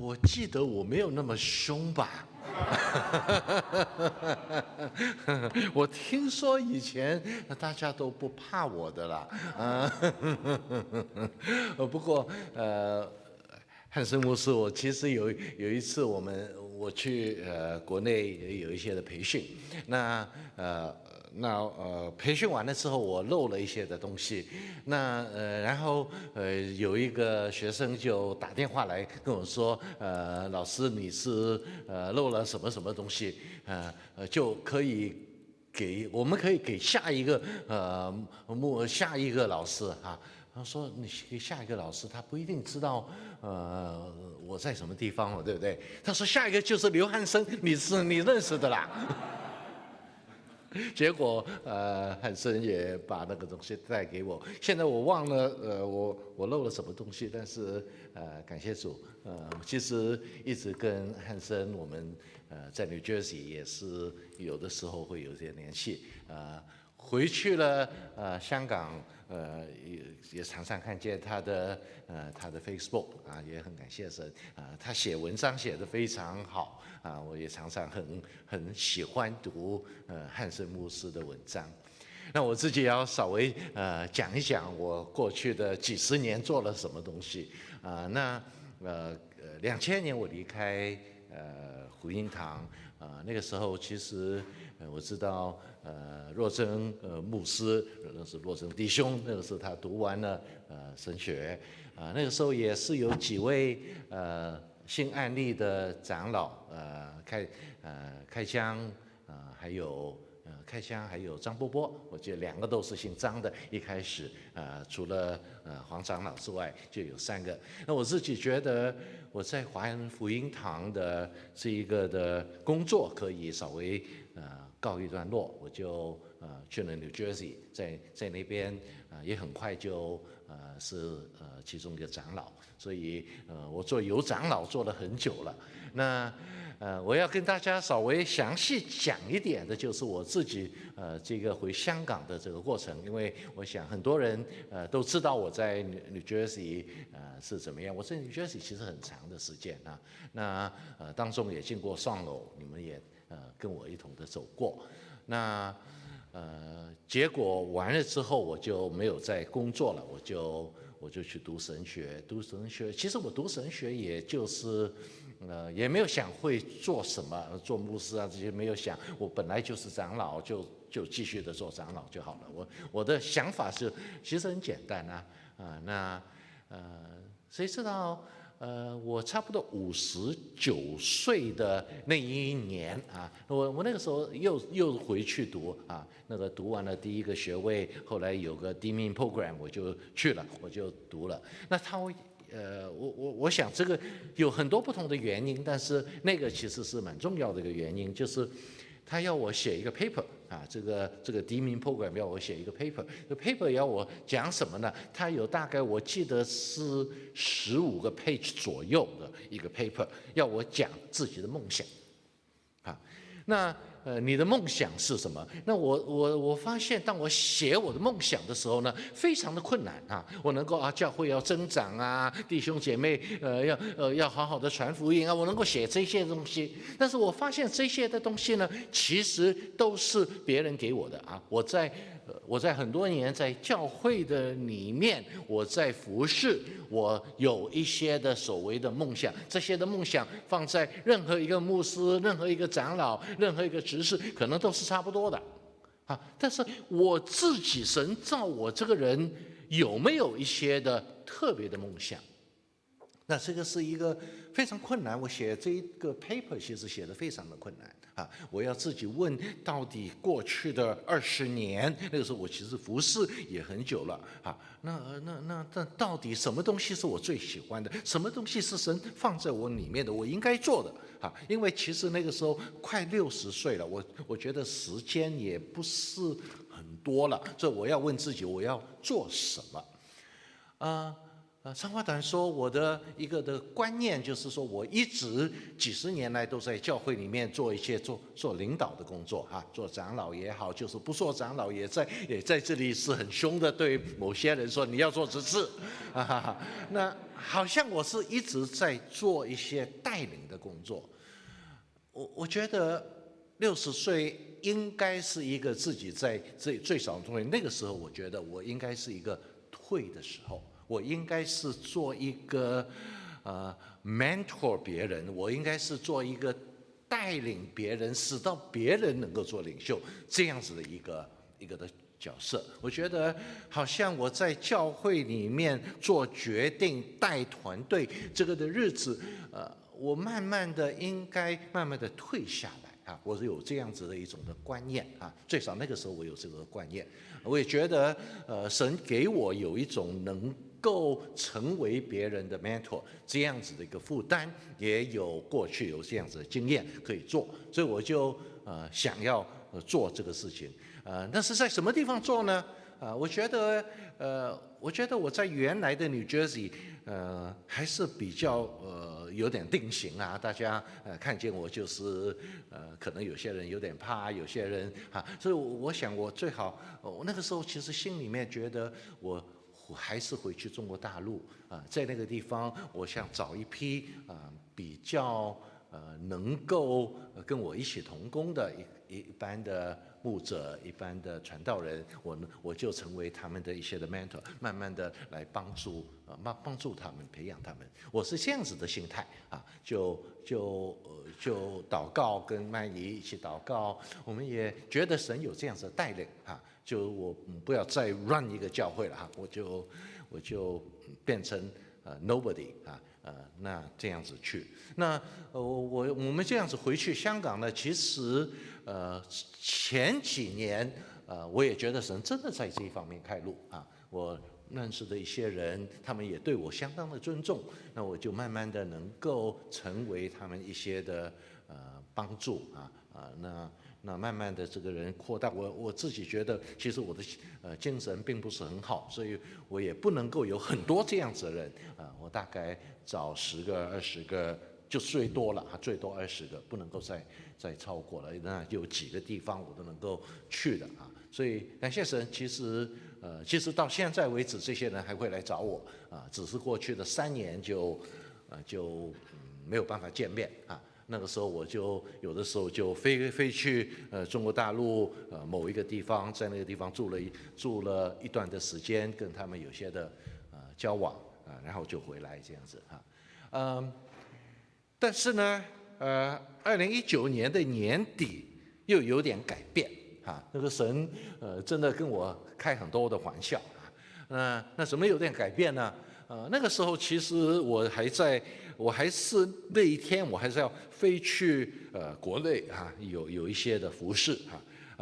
我记得我没有那么凶吧？我听说以前大家都不怕我的啦，啊，不过呃，汉森牧师，我其实有有一次我们我去呃国内也有一些的培训，那呃。那呃，培训完了之后，我漏了一些的东西。那呃，然后呃，有一个学生就打电话来跟我说，呃，老师你是呃漏了什么什么东西？呃，就可以给我们可以给下一个呃目下一个老师哈。他说你给下一个老师，他不一定知道呃我在什么地方了，对不对？他说下一个就是刘汉生，你是你认识的啦。结果，呃，汉森也把那个东西带给我。现在我忘了，呃，我我漏了什么东西。但是，呃，感谢主，呃，其实一直跟汉森，我们呃在 New Jersey 也是有的时候会有些联系，呃。回去了，呃，香港，呃，也也常常看见他的，呃，他的 Facebook 啊，也很感谢神啊，他写文章写得非常好啊，我也常常很很喜欢读呃汉森牧师的文章。那我自己要稍微呃讲一讲我过去的几十年做了什么东西啊，那呃呃两千年我离开。呃，胡英堂啊，那个时候其实呃，我知道呃，若真呃牧师认识若真弟兄，那个时候他读完了呃神学啊，那个时候也是有几位呃新案例的长老呃开呃开枪啊，还有。呃，开箱还有张波波，我记得两个都是姓张的。一开始，呃，除了呃黄长老之外，就有三个。那我自己觉得，我在华人福音堂的这一个的工作可以稍微呃告一段落，我就呃去了 New Jersey，在在那边啊也很快就呃是呃其中一个长老，所以呃我做有长老做了很久了。那呃，我要跟大家稍微详细讲一点的，就是我自己呃这个回香港的这个过程，因为我想很多人呃都知道我在 New Jersey 呃是怎么样。我在 New Jersey 其实很长的时间啊，那呃当中也经过上楼，你们也呃跟我一同的走过。那呃结果完了之后，我就没有再工作了，我就。我就去读神学，读神学。其实我读神学，也就是，呃，也没有想会做什么，做牧师啊这些没有想。我本来就是长老，就就继续的做长老就好了。我我的想法是，其实很简单啊，啊，那呃，谁知道？呃，我差不多五十九岁的那一年啊，我我那个时候又又回去读啊，那个读完了第一个学位，后来有个 d m i n program，我就去了，我就读了。那他呃，我我我想这个有很多不同的原因，但是那个其实是蛮重要的一个原因，就是。他要我写一个 paper 啊，这个这个第 m program 要我写一个 paper，这 paper 要我讲什么呢？他有大概我记得是十五个 page 左右的一个 paper，要我讲自己的梦想，啊，那。呃，你的梦想是什么？那我我我发现，当我写我的梦想的时候呢，非常的困难啊！我能够啊，教会要增长啊，弟兄姐妹呃要呃要好好的传福音啊，我能够写这些东西。但是我发现这些的东西呢，其实都是别人给我的啊，我在。我在很多年在教会的里面，我在服侍，我有一些的所谓的梦想，这些的梦想放在任何一个牧师、任何一个长老、任何一个执事，可能都是差不多的，啊，但是我自己神造我这个人有没有一些的特别的梦想？那这个是一个非常困难，我写这一个 paper 其实写的非常的困难啊！我要自己问到底过去的二十年，那个时候我其实服侍也很久了啊。那那那那到底什么东西是我最喜欢的？什么东西是神放在我里面的？我应该做的啊！因为其实那个时候快六十岁了，我我觉得时间也不是很多了，所以我要问自己我要做什么啊？啊长话短说，我的一个的观念就是说，我一直几十年来都在教会里面做一些做做领导的工作哈，做长老也好，就是不做长老也在也在这里是很凶的对某些人说你要做执事，哈哈，那好像我是一直在做一些带领的工作，我我觉得六十岁应该是一个自己在最最少中年那个时候，我觉得我应该是一个退的时候。我应该是做一个呃 mentor 别人，我应该是做一个带领别人，使到别人能够做领袖这样子的一个一个的角色。我觉得好像我在教会里面做决定、带团队这个的日子，呃，我慢慢的应该慢慢的退下来啊，我是有这样子的一种的观念啊，最少那个时候我有这个观念，我也觉得呃，神给我有一种能。够成为别人的 mentor 这样子的一个负担，也有过去有这样子的经验可以做，所以我就呃想要做这个事情，呃，那是在什么地方做呢？啊，我觉得呃，我觉得我在原来的 New Jersey，呃，还是比较呃有点定型啊，大家呃看见我就是呃，可能有些人有点怕，有些人啊，所以我想我最好，我那个时候其实心里面觉得我。我还是回去中国大陆啊，在那个地方，我想找一批啊比较呃能够跟我一起同工的一一般的牧者、一般的传道人，我呢我就成为他们的一些的 mentor，慢慢的来帮助呃帮帮助他们培养他们。我是这样子的心态啊，就就呃就祷告，跟曼仪一起祷告，我们也觉得神有这样子的带领啊。就我不要再 run 一个教会了哈，我就我就变成呃 nobody 啊呃那这样子去，那呃我我们这样子回去香港呢，其实呃前几年呃我也觉得神真的在这一方面开路啊，我认识的一些人，他们也对我相当的尊重，那我就慢慢的能够成为他们一些的呃帮助啊啊那。那慢慢的，这个人扩大，我我自己觉得，其实我的呃精神并不是很好，所以我也不能够有很多这样子的人啊。我大概找十个、二十个就最多了啊，最多二十个，不能够再再超过了。那有几个地方我都能够去的啊。所以感谢神，其实呃，其实到现在为止，这些人还会来找我啊，只是过去的三年就呃就没有办法见面啊。那个时候我就有的时候就飞飞去呃中国大陆呃某一个地方，在那个地方住了一住了一段的时间，跟他们有些的呃交往啊，然后就回来这样子哈，嗯，但是呢呃，二零一九年的年底又有点改变哈，那个神呃真的跟我开很多的玩笑啊，那那什么有点改变呢？呃，那个时候其实我还在，我还是那一天我还是要飞去呃国内啊，有有一些的服饰啊，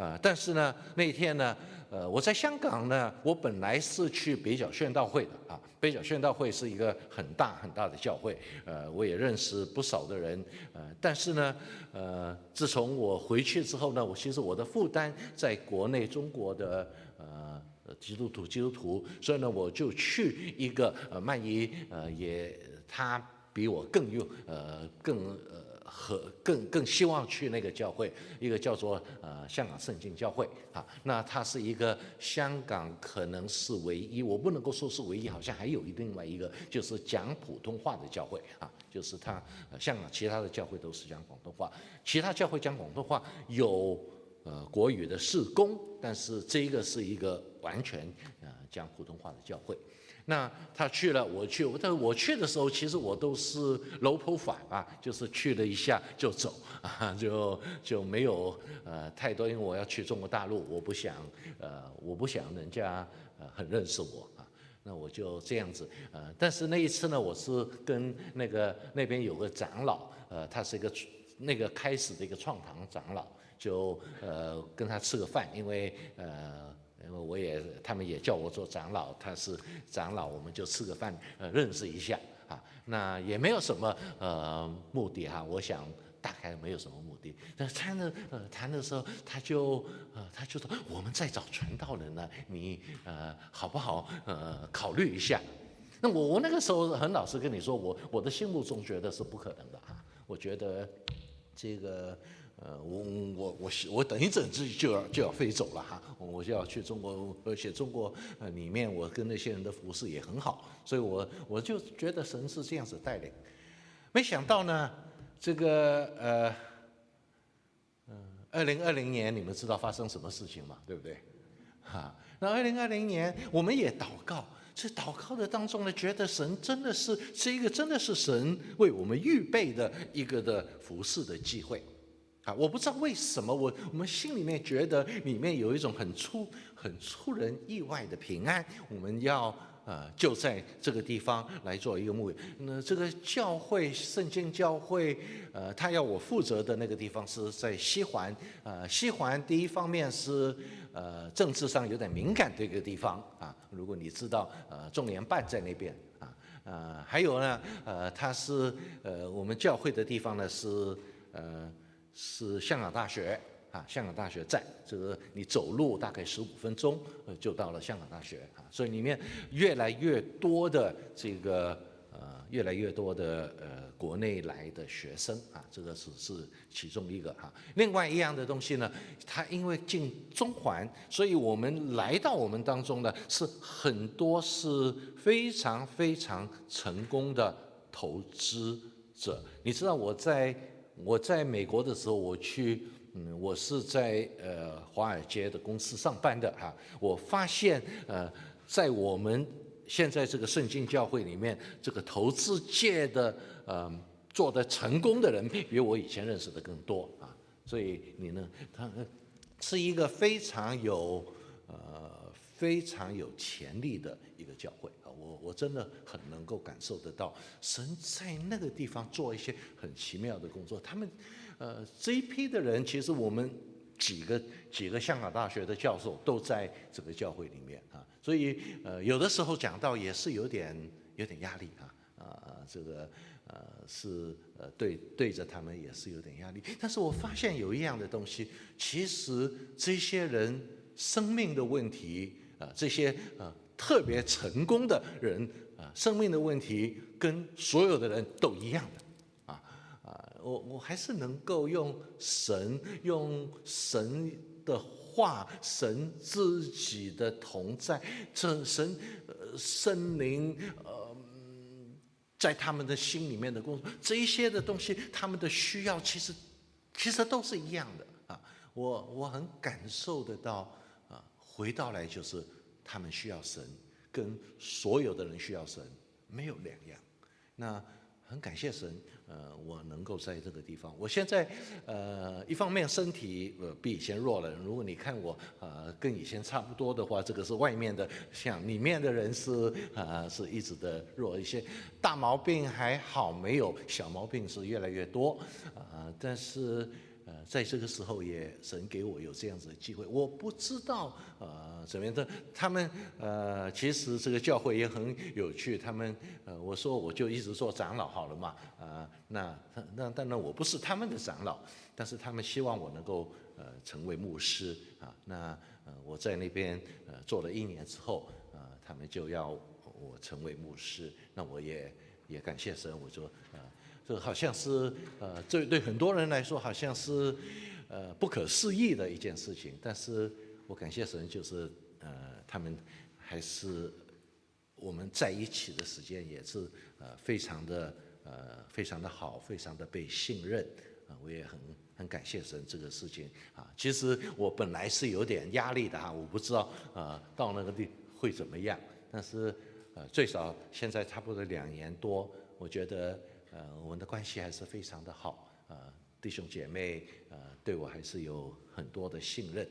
啊，但是呢那一天呢，呃我在香港呢，我本来是去北角宣道会的啊，北角宣道会是一个很大很大的教会，呃我也认识不少的人，呃但是呢，呃自从我回去之后呢，我其实我的负担在国内中国的呃。基督徒，基督徒，所以呢，我就去一个呃，曼仪呃，也他比我更用呃，更呃和更更希望去那个教会，一个叫做呃香港圣经教会啊。那它是一个香港可能是唯一，我不能够说是唯一，好像还有另外一个就是讲普通话的教会啊，就是它香港其他的教会都是讲广东话，其他教会讲广东话有。呃，国语的事工，但是这个是一个完全呃讲普通话的教会。那他去了，我去，但我去的时候，其实我都是 local 法啊，就是去了一下就走啊，就就没有呃太多，因为我要去中国大陆，我不想呃我不想人家呃很认识我啊，那我就这样子呃，但是那一次呢，我是跟那个那边有个长老，呃，他是一个那个开始的一个创堂长老。就呃跟他吃个饭，因为呃因为我也他们也叫我做长老，他是长老，我们就吃个饭，呃认识一下啊。那也没有什么呃目的哈，我想大概没有什么目的。但谈的呃谈的时候，他就呃他就说我们在找传道人呢，你呃好不好呃考虑一下？那我我那个时候很老实跟你说，我我的心目中觉得是不可能的啊。我觉得这个呃，我我我我等一阵子就要就要飞走了哈，我就要去中国，而且中国呃里面我跟那些人的服饰也很好，所以我我就觉得神是这样子带领。没想到呢，这个呃嗯，二零二零年你们知道发生什么事情吗？对不对？哈，那二零二零年我们也祷告。在祷告的当中呢，觉得神真的是这一个，真的是神为我们预备的一个的服饰的机会，我不知道为什么，我我们心里面觉得里面有一种很出很出人意外的平安，我们要。呃，就在这个地方来做一个牧。那这个教会圣经教会，呃，他要我负责的那个地方是在西环。呃，西环第一方面是呃政治上有点敏感的一个地方啊。如果你知道，呃，中联办在那边啊，呃，还有呢，呃，它是呃我们教会的地方呢是呃是香港大学。啊，香港大学在这个你走路大概十五分钟，呃，就到了香港大学啊。所以里面越来越多的这个呃，越来越多的呃国内来的学生啊，这个是是其中一个哈。另外一样的东西呢，它因为进中环，所以我们来到我们当中呢，是很多是非常非常成功的投资者。你知道我在我在美国的时候，我去。嗯，我是在呃华尔街的公司上班的哈。我发现呃，在我们现在这个圣经教会里面，这个投资界的呃做的成功的人，比我以前认识的更多啊。所以你呢，他是一个非常有呃非常有潜力的一个教会啊。我我真的很能够感受得到，神在那个地方做一些很奇妙的工作，他们。呃，这一批的人，其实我们几个几个香港大学的教授都在这个教会里面啊，所以呃，有的时候讲到也是有点有点压力啊，啊，这个呃是呃对对着他们也是有点压力。但是我发现有一样的东西，其实这些人生命的问题啊，这些呃特别成功的人啊，生命的问题跟所有的人都一样的。啊我我还是能够用神用神的话，神自己的同在，这神呃圣灵呃在他们的心里面的工作，这一些的东西，他们的需要其实其实都是一样的啊。我我很感受得到，回到来就是他们需要神，跟所有的人需要神没有两样。那。很感谢神，呃，我能够在这个地方。我现在，呃，一方面身体呃比以前弱了。如果你看我，呃，跟以前差不多的话，这个是外面的，像里面的人是，呃，是一直的弱一些。大毛病还好没有，小毛病是越来越多，啊，但是。呃，在这个时候也神给我有这样子的机会，我不知道呃怎么样的，他们呃其实这个教会也很有趣，他们呃我说我就一直做长老好了嘛，啊那那当然我不是他们的长老，但是他们希望我能够呃成为牧师啊，那呃我在那边呃做了一年之后，呃他们就要我成为牧师，那我也也感谢神，我说呃。这好像是呃，这对很多人来说好像是呃不可思议的一件事情。但是我感谢神，就是呃，他们还是我们在一起的时间也是呃非常的呃非常的好，非常的被信任啊。我也很很感谢神这个事情啊。其实我本来是有点压力的哈，我不知道呃到那个地会怎么样。但是呃最少现在差不多两年多，我觉得。呃，我们的关系还是非常的好，呃，弟兄姐妹，呃，对我还是有很多的信任。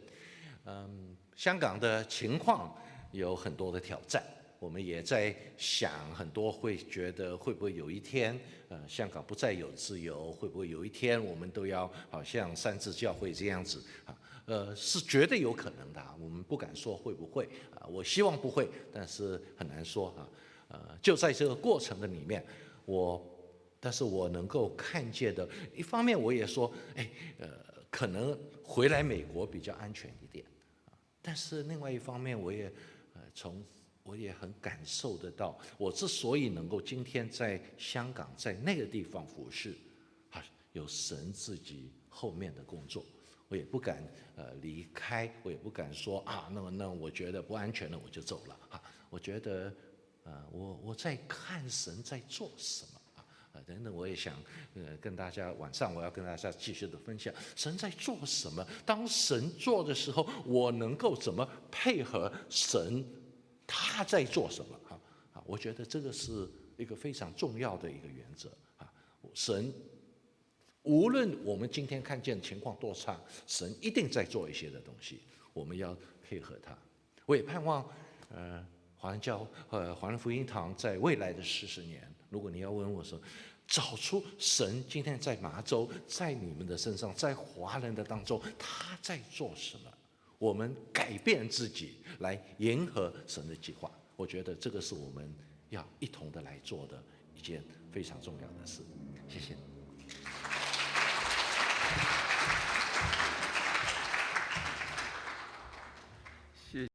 嗯，香港的情况有很多的挑战，我们也在想很多，会觉得会不会有一天，呃，香港不再有自由，会不会有一天我们都要好像三字教会这样子啊？呃，是绝对有可能的，我们不敢说会不会啊，我希望不会，但是很难说啊。呃，就在这个过程的里面，我。但是我能够看见的，一方面我也说，哎，呃，可能回来美国比较安全一点，啊，但是另外一方面我也，呃，从我也很感受得到，我之所以能够今天在香港在那个地方服侍，啊，有神自己后面的工作，我也不敢呃离开，我也不敢说啊，那么那我觉得不安全了我就走了啊，我觉得呃我我在看神在做什么。等等，我也想，呃，跟大家晚上我要跟大家继续的分享，神在做什么？当神做的时候，我能够怎么配合神？他在做什么？啊啊，我觉得这个是一个非常重要的一个原则啊。神无论我们今天看见情况多差，神一定在做一些的东西，我们要配合他。我也盼望，呃，华人教呃华人福音堂在未来的四十年，如果你要问我说。找出神今天在麻州，在你们的身上，在华人的当中，他在做什么？我们改变自己来迎合神的计划。我觉得这个是我们要一同的来做的一件非常重要的事。谢谢。